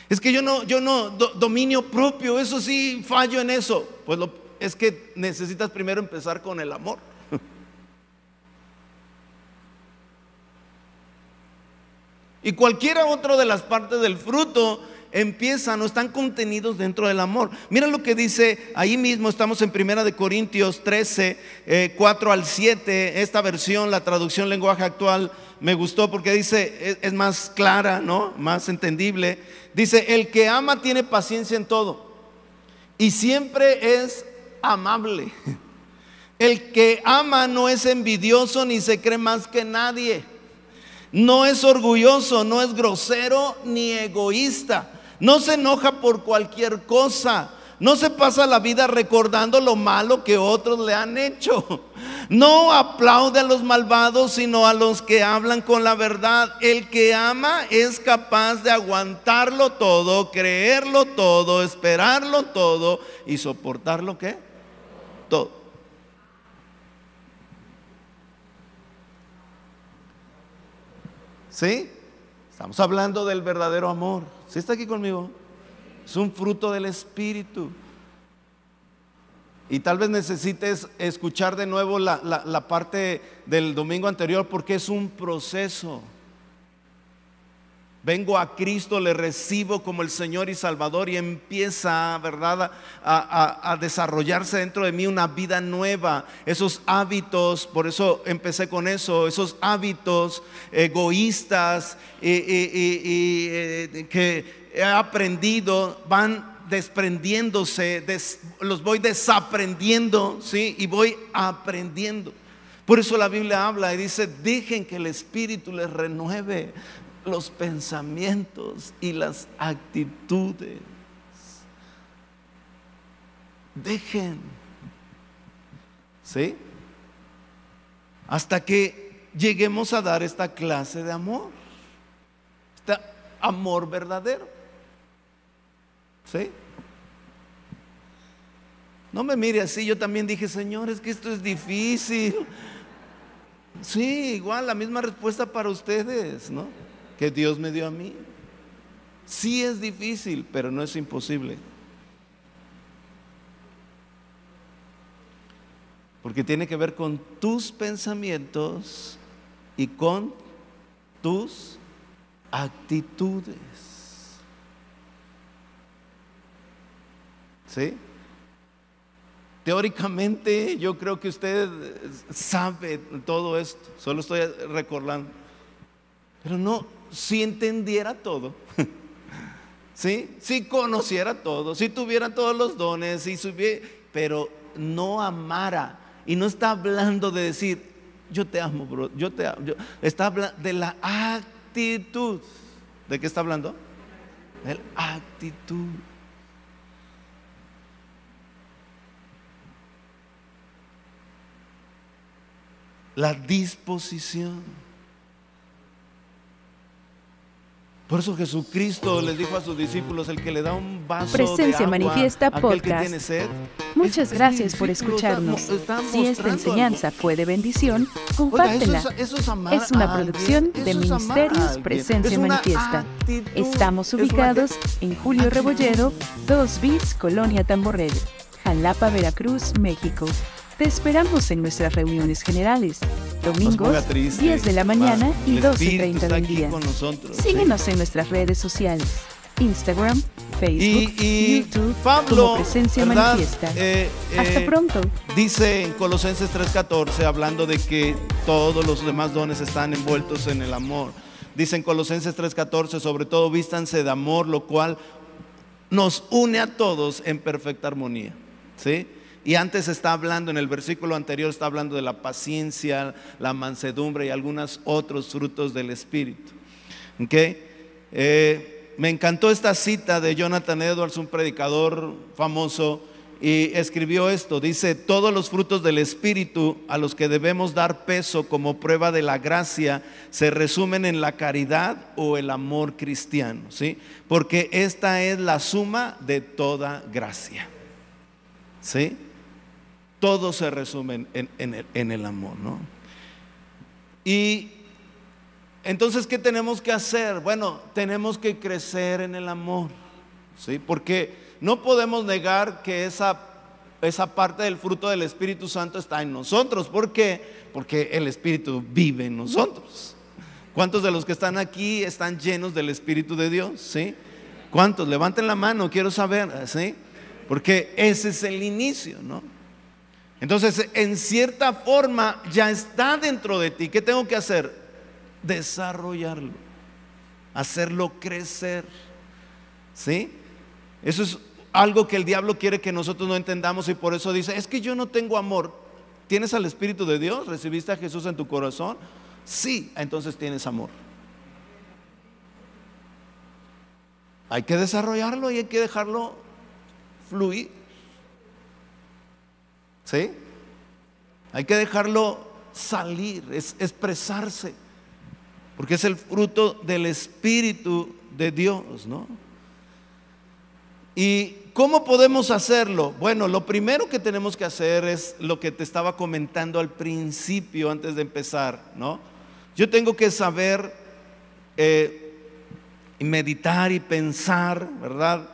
Es que yo no, yo no, dominio propio, eso sí, fallo en eso. Pues es que necesitas primero empezar con el amor. Y cualquiera otra de las partes del fruto empiezan o están contenidos dentro del amor. Mira lo que dice ahí mismo, estamos en Primera de Corintios 13, 4 eh, al 7, esta versión, la traducción lenguaje actual, me gustó porque dice, es, más clara, ¿no? Más entendible. Dice, el que ama tiene paciencia en todo y siempre es amable. El que ama no es envidioso ni se cree más que nadie. No es orgulloso, no es grosero ni egoísta. No se enoja por cualquier cosa. No se pasa la vida recordando lo malo que otros le han hecho. No aplaude a los malvados, sino a los que hablan con la verdad. El que ama es capaz de aguantarlo todo, creerlo todo, esperarlo todo y soportarlo qué? Todo. ¿Sí? Estamos hablando del verdadero amor. ¿Sí está aquí conmigo? Es un fruto del Espíritu. Y tal vez necesites escuchar de nuevo la, parte del domingo anterior porque es un proceso. Vengo a Cristo, le recibo como el Señor y Salvador y empieza, ¿verdad?, a, desarrollarse dentro de mí una vida nueva. Esos hábitos, por eso empecé con eso, esos hábitos egoístas y, eh, que he aprendido van desprendiéndose, los voy desaprendiendo, ¿sí? Y voy aprendiendo. Por eso la Biblia habla y dice, dejen que el Espíritu les renueve los pensamientos y las actitudes. Dejen. ¿Sí? Hasta que lleguemos a dar esta clase de amor. Este amor verdadero. ¿Sí? No me mire así, yo también dije, Señor, es que esto es difícil. Sí, igual, la misma respuesta para ustedes, ¿no? Que Dios me dio a mí. Sí es difícil, pero no es imposible. Porque tiene que ver con tus pensamientos y con tus actitudes. ¿Sí? Teóricamente yo creo que usted sabe todo esto, solo estoy recordando. Pero no, si entendiera todo, ¿sí? Si conociera todo, si tuviera todos los dones, si supiera, pero no amara. Y no está hablando de decir, yo te amo, bro, yo te amo. está hablando de la actitud. ¿De qué está hablando? De la actitud. la disposición. Por eso Jesucristo les dijo a sus discípulos, el que le da un vaso Presencia de agua Manifiesta aquel que tiene sed. Muchas es- gracias por escucharnos. Si esta enseñanza algo. fue de bendición, Oiga, compártela. eso es, eso es amar Es una alguien, producción de Ministerios Presencia Manifiesta. actitud, Estamos ubicados en Julio Rebolledo, 2 bis, Colonia Tamborrel, Jalapa, Veracruz, México. Te esperamos en nuestras reuniones generales, domingos, ponga triste. 10 de la mañana Va, y el 12 y Espíritu 30 está del aquí día. nosotros, sí. Síguenos en nuestras redes sociales, Instagram, Facebook, Y, y YouTube, Pablo, como Presencia ¿verdad? Manifiesta. Eh, Hasta eh, pronto. Dice en Colosenses 3:14, hablando de que todos los demás dones están envueltos en el amor. Dice en Colosenses 3:14, sobre todo vístanse de amor, lo cual nos une a todos en perfecta armonía. ¿Sí? Y antes está hablando, en el versículo anterior está hablando de la paciencia, la mansedumbre y algunos otros frutos del Espíritu. ¿Ok? Eh, me encantó esta cita de Jonathan Edwards, un predicador famoso, y escribió esto. Dice, todos los frutos del Espíritu a los que debemos dar peso como prueba de la gracia se resumen en la caridad o el amor cristiano, ¿sí? Porque esta es la suma de toda gracia, ¿sí? Todo se resume en, el, el amor, ¿no? Y entonces, ¿qué tenemos que hacer? Bueno, tenemos que crecer en el amor, ¿sí? Porque no podemos negar que esa, esa parte del fruto del Espíritu Santo está en nosotros. ¿Por qué? Porque el Espíritu vive en nosotros. ¿Cuántos de los que están aquí están llenos del Espíritu de Dios? ¿Sí? ¿Cuántos? Levanten la mano, quiero saber, ¿sí? Porque ese es el inicio, ¿no? Entonces, en cierta forma ya está dentro de ti. ¿Qué tengo que hacer? Desarrollarlo, hacerlo crecer. ¿Sí? Eso es algo que el diablo quiere que nosotros no entendamos y por eso dice, es que yo no tengo amor. ¿Tienes al Espíritu de Dios? ¿Recibiste a Jesús en tu corazón? Sí, entonces tienes amor. Hay que desarrollarlo y hay que dejarlo fluir. ¿Sí? Hay que dejarlo salir, es, expresarse, porque es el fruto del Espíritu de Dios, ¿no? ¿Y cómo podemos hacerlo? Bueno, lo primero que tenemos que hacer es lo que te estaba comentando al principio, antes de empezar, ¿no? Yo tengo que saber eh, meditar y pensar, ¿verdad?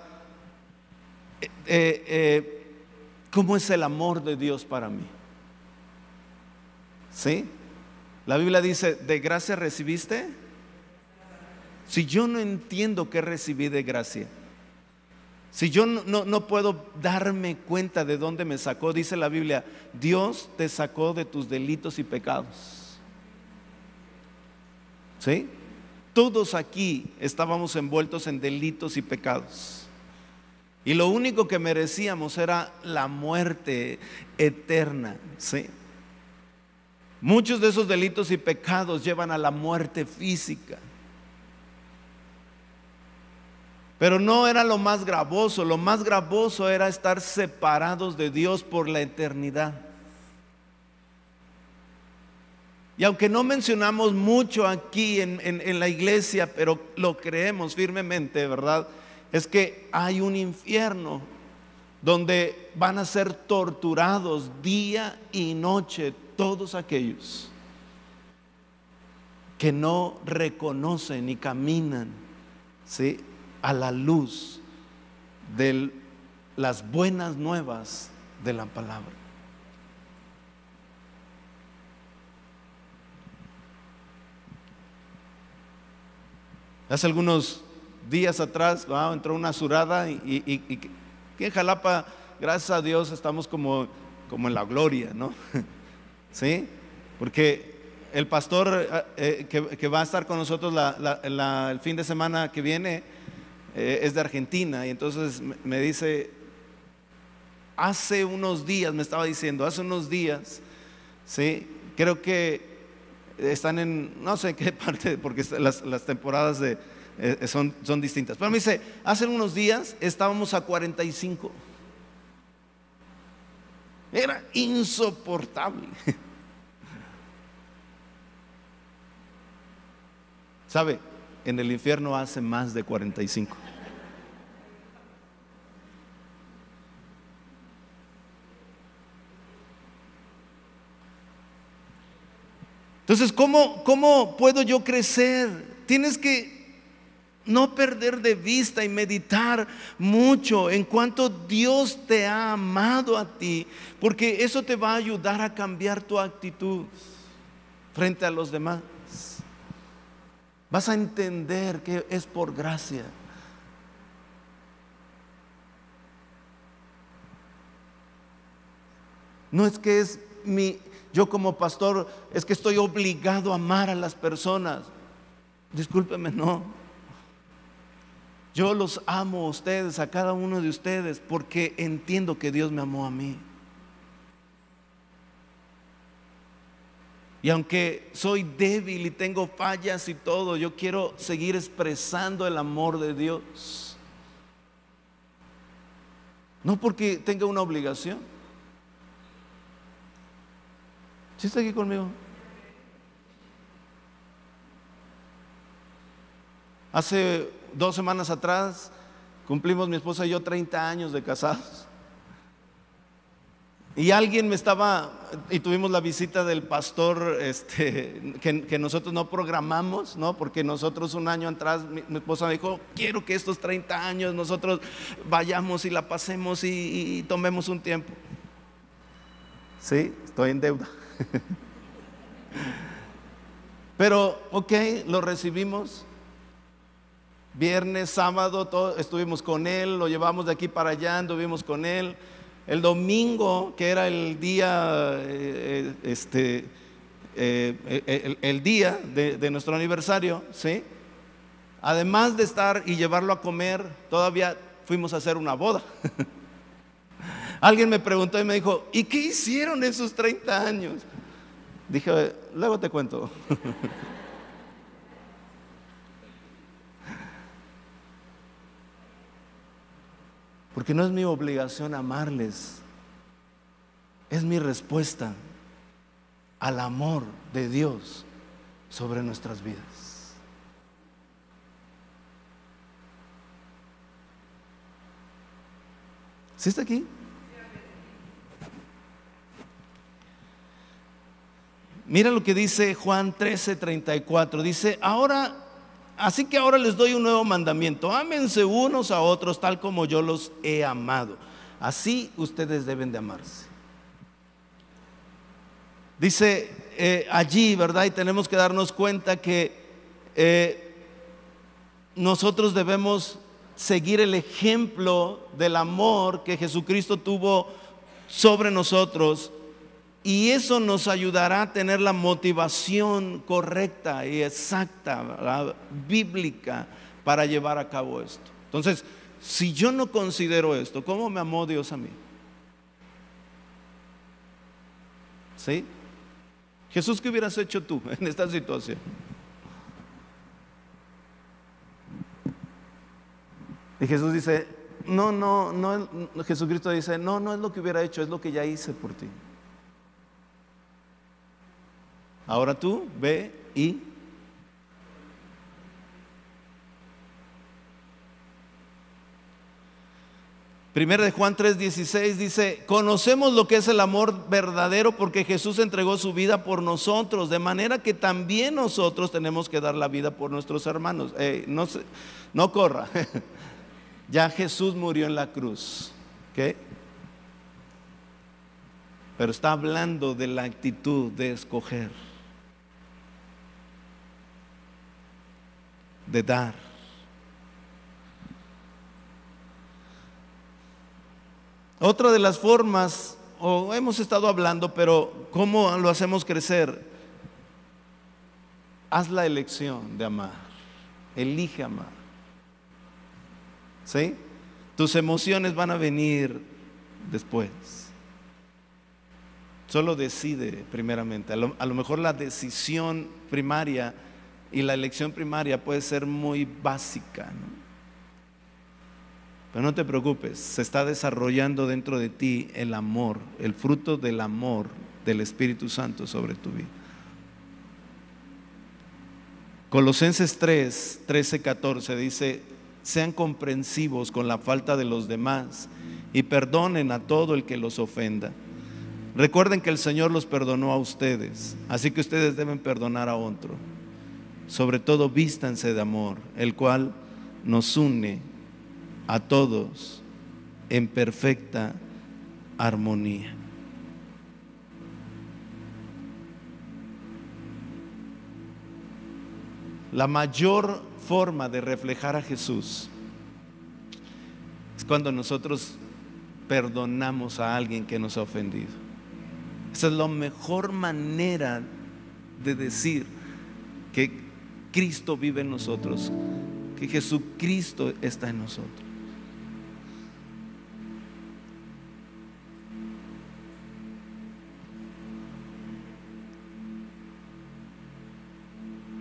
Eh, eh, ¿Cómo es el amor de Dios para mí? ¿Sí? La Biblia dice, ¿de gracia recibiste? Si yo no entiendo qué recibí de gracia, si yo no, no, puedo darme cuenta de dónde me sacó, dice la Biblia, Dios te sacó de tus delitos y pecados. ¿Sí? Todos aquí estábamos envueltos en delitos y pecados. Y lo único que merecíamos era la muerte eterna. ¿sí? Muchos de esos delitos y pecados llevan a la muerte física. Pero no era lo más gravoso, lo más gravoso era estar separados de Dios por la eternidad. Y aunque no mencionamos mucho aquí en, en, la iglesia, pero lo creemos firmemente, ¿verdad? Es que hay un infierno donde van a ser torturados día y noche todos aquellos que no reconocen ni caminan ¿sí? a la luz de las buenas nuevas de la palabra. Hace algunos días atrás entró una surada y, en Jalapa, gracias a Dios, estamos como, como en la gloria, ¿no? ¿Sí? Porque el pastor eh, eh, que, va a estar con nosotros el fin de semana que viene eh, es de Argentina y entonces me dice, hace unos días, me estaba diciendo, hace unos días, ¿sí? Creo que están en, no sé qué parte, porque las temporadas de, eh, son, son distintas. Pero me dice, hace unos días estábamos a 45. Era insoportable. ¿Sabe? En el infierno hace más de 45. Entonces, ¿cómo, ¿cómo puedo yo crecer? Tienes que no perder de vista y meditar mucho en cuanto Dios te ha amado a ti, porque eso te va a ayudar a cambiar tu actitud frente a los demás. Vas a entender que es por gracia. No es que es mi, yo como pastor, es que estoy obligado a amar a las personas. Discúlpeme, no. Yo los amo a ustedes, a cada uno de ustedes, porque entiendo que Dios me amó a mí. Y aunque soy débil y tengo fallas y todo, yo quiero seguir expresando el amor de Dios. No porque tenga una obligación. ¿Sí está aquí conmigo? Hace dos semanas atrás cumplimos mi esposa y yo 30 años de casados. Y alguien me estaba, y tuvimos la visita del pastor este, que, nosotros no programamos, ¿no? Porque nosotros un año atrás, mi, esposa me dijo, quiero que estos 30 años nosotros vayamos y la pasemos y, y tomemos un tiempo. Sí, estoy en deuda. Pero, ok, lo recibimos. Viernes, sábado, todo, estuvimos con él, lo llevamos de aquí para allá, anduvimos con él. El domingo, que era el día, eh, este, eh, el, día de, de, nuestro aniversario, ¿sí? Además de estar y llevarlo a comer, todavía fuimos a hacer una boda. Alguien me preguntó y me dijo, ¿y qué hicieron esos 30 años? Dije, luego te cuento. Porque no es mi obligación amarles, es mi respuesta al amor de Dios sobre nuestras vidas. ¿Sí está aquí? Mira lo que dice Juan 13, 34. Dice, ahora, así que ahora les doy un nuevo mandamiento. Ámense unos a otros tal como yo los he amado. Así ustedes deben de amarse. Dice eh, allí, ¿verdad? Y tenemos que darnos cuenta que eh, nosotros debemos seguir el ejemplo del amor que Jesucristo tuvo sobre nosotros y eso nos ayudará a tener la motivación correcta y exacta, bíblica, para llevar a cabo esto. Entonces, si yo no considero esto, ¿cómo me amó Dios a mí? ¿Sí? Jesús, ¿qué hubieras hecho tú en esta situación? Y Jesús dice, no, no, no, Jesucristo dice, no, no es lo que hubiera hecho, es lo que ya hice por ti. Ahora tú ve y Primero de Juan 3:16 dice, conocemos lo que es el amor verdadero porque Jesús entregó su vida por nosotros, de manera que también nosotros tenemos que dar la vida por nuestros hermanos. no, no corra, ya Jesús murió en la cruz. Pero está hablando de la actitud de escoger. De dar. Otra de las formas, o hemos estado hablando, pero ¿cómo lo hacemos crecer? Haz la elección de amar. Elige amar. ¿Sí? Tus emociones van a venir después. Solo decide primeramente. A lo, a lo mejor la decisión primaria y la elección primaria puede ser muy básica, Pero no te preocupes, se está desarrollando dentro de ti el amor, el fruto del amor del Espíritu Santo sobre tu vida. Colosenses 3, 13, 14 dice, sean comprensivos con la falta de los demás y perdonen a todo el que los ofenda. Recuerden que el Señor los perdonó a ustedes, así que ustedes deben perdonar a otro sobre todo vístanse de amor, el cual nos une a todos en perfecta armonía. La mayor forma de reflejar a Jesús es cuando nosotros perdonamos a alguien que nos ha ofendido. Esa es la mejor manera de decir que Cristo vive en nosotros, que Jesucristo está en nosotros.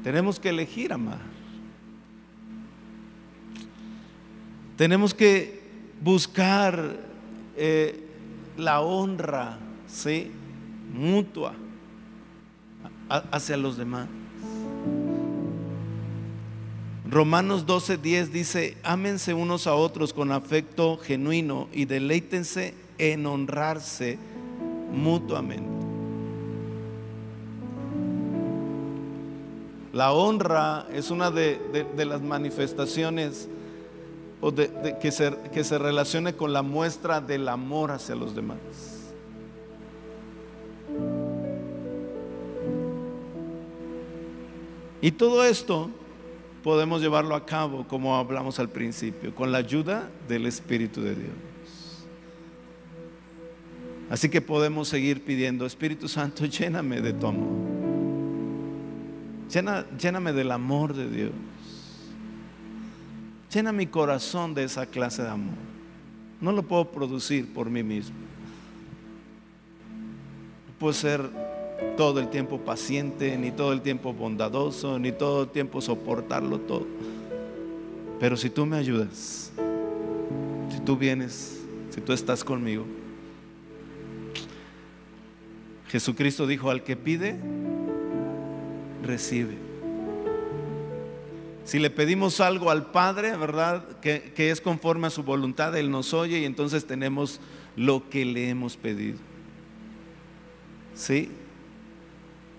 Tenemos que elegir amar. Tenemos que buscar eh, la honra ¿sí? mutua hacia los demás. Romanos 12:10 dice, ámense unos a otros con afecto genuino y deleítense en honrarse mutuamente. La honra es una de, las manifestaciones que, se, que se relacione con la muestra del amor hacia los demás. Y todo esto podemos llevarlo a cabo como hablamos al principio, con la ayuda del Espíritu de Dios. Así que podemos seguir pidiendo, Espíritu Santo, lléname de tu amor. lléname del amor de Dios. Llena mi corazón de esa clase de amor. No lo puedo producir por mí mismo. Puedo ser todo el tiempo paciente, ni todo el tiempo bondadoso, ni todo el tiempo soportarlo todo. Pero si tú me ayudas, si tú vienes, si tú estás conmigo, Jesucristo dijo, al que pide, recibe. Si le pedimos algo al Padre, ¿verdad? Que, es conforme a su voluntad, Él nos oye y entonces tenemos lo que le hemos pedido. ¿Sí?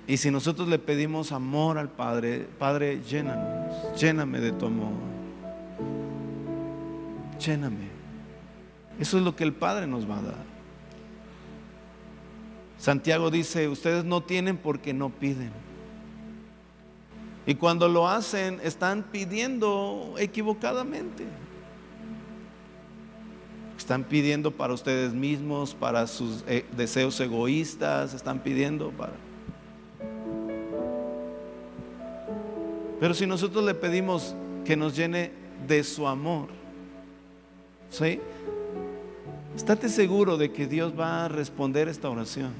Y si nosotros le pedimos amor al Padre, Padre, llénanos, lléname de tu amor. Lléname. Eso es lo que el Padre nos va a dar. Santiago dice, ustedes no tienen porque no piden. Y cuando lo hacen, están pidiendo equivocadamente. Están pidiendo para ustedes mismos, para sus eh, deseos egoístas, están pidiendo para... Pero si nosotros le pedimos que nos llene de su amor, ¿sí? Estate seguro de que Dios va a responder esta oración.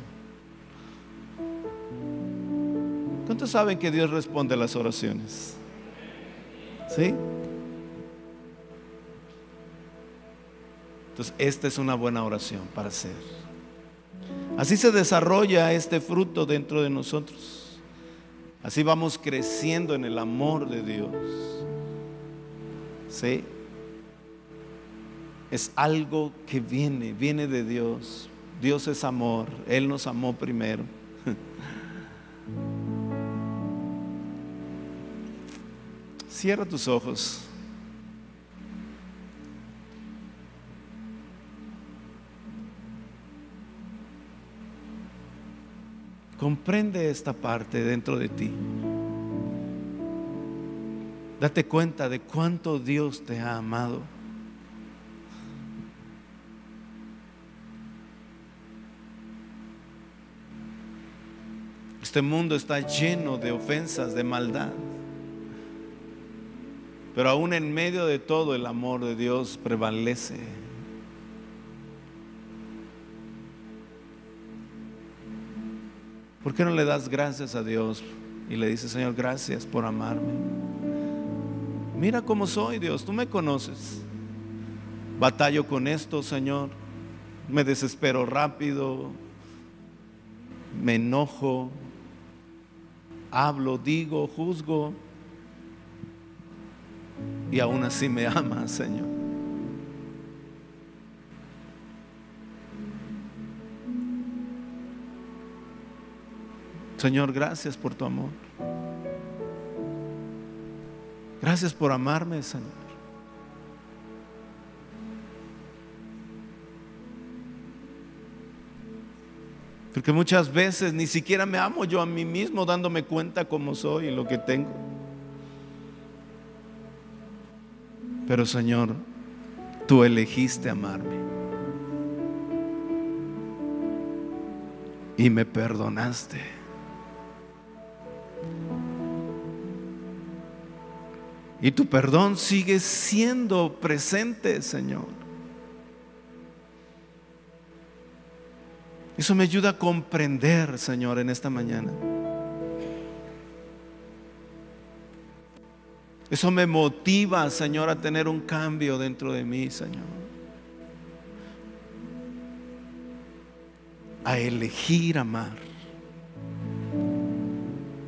¿Cuántos saben que Dios responde a las oraciones? ¿Sí? Entonces, esta es una buena oración para hacer. Así se desarrolla este fruto dentro de nosotros. Así vamos creciendo en el amor de Dios. ¿Sí? Es algo que viene, viene de Dios. Dios es amor. Él nos amó primero. Cierra tus ojos. Comprende esta parte dentro de ti. Date cuenta de cuánto Dios te ha amado. Este mundo está lleno de ofensas, de maldad. Pero aún en medio de todo el amor de Dios prevalece. ¿Por qué no le das gracias a Dios y le dices, Señor, gracias por amarme? Mira cómo soy, Dios, tú me conoces. Batallo con esto, Señor. Me desespero rápido. Me enojo. Hablo, digo, juzgo y aún así me ama, Señor. Señor, gracias por tu amor. Gracias por amarme, Señor. Porque muchas veces ni siquiera me amo yo a mí mismo dándome cuenta cómo soy y lo que tengo. Pero Señor, tú elegiste amarme. Y me perdonaste. Y tu perdón sigue siendo presente, Señor. Eso me ayuda a comprender, Señor, en esta mañana. Eso me motiva, Señor, a tener un cambio dentro de mí, Señor. A elegir amar.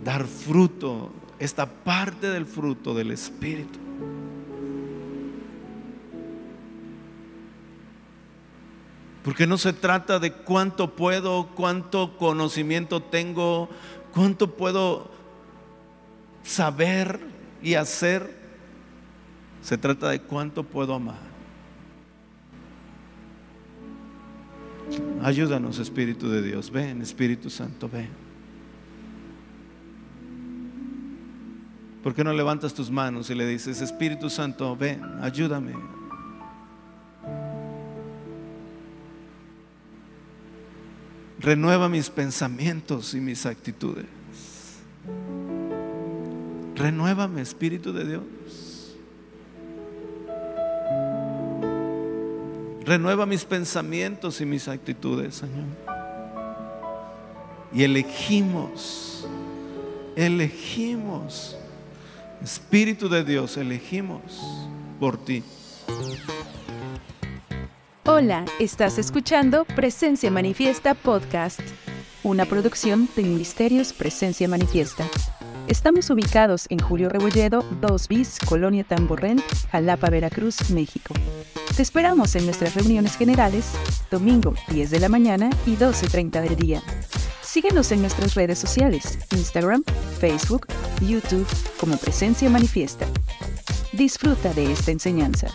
Dar fruto, esta parte del fruto del Espíritu. Porque no se trata de cuánto puedo, cuánto conocimiento tengo, cuánto puedo saber y hacer, se trata de cuánto puedo amar. Ayúdanos, Espíritu de Dios. Ven, Espíritu Santo, ven. ¿Por qué no levantas tus manos y le dices, Espíritu Santo, ven, ayúdame? Renueva mis pensamientos y mis actitudes. Renuévame, Espíritu de Dios. Renueva mis pensamientos y mis actitudes, Señor. Y elegimos, elegimos, Espíritu de Dios, elegimos por ti. Hola, estás escuchando Presencia Manifiesta Podcast, una producción de Ministerios Presencia Manifiesta. Estamos ubicados en Julio Rebolledo, 2 bis, Colonia Tamborrén, Jalapa, Veracruz, México. Te esperamos en nuestras reuniones generales, domingo 10 de la mañana y 12.30 del día. Síguenos en nuestras redes sociales, Instagram, Facebook, YouTube como Presencia Manifiesta. Disfruta de esta enseñanza.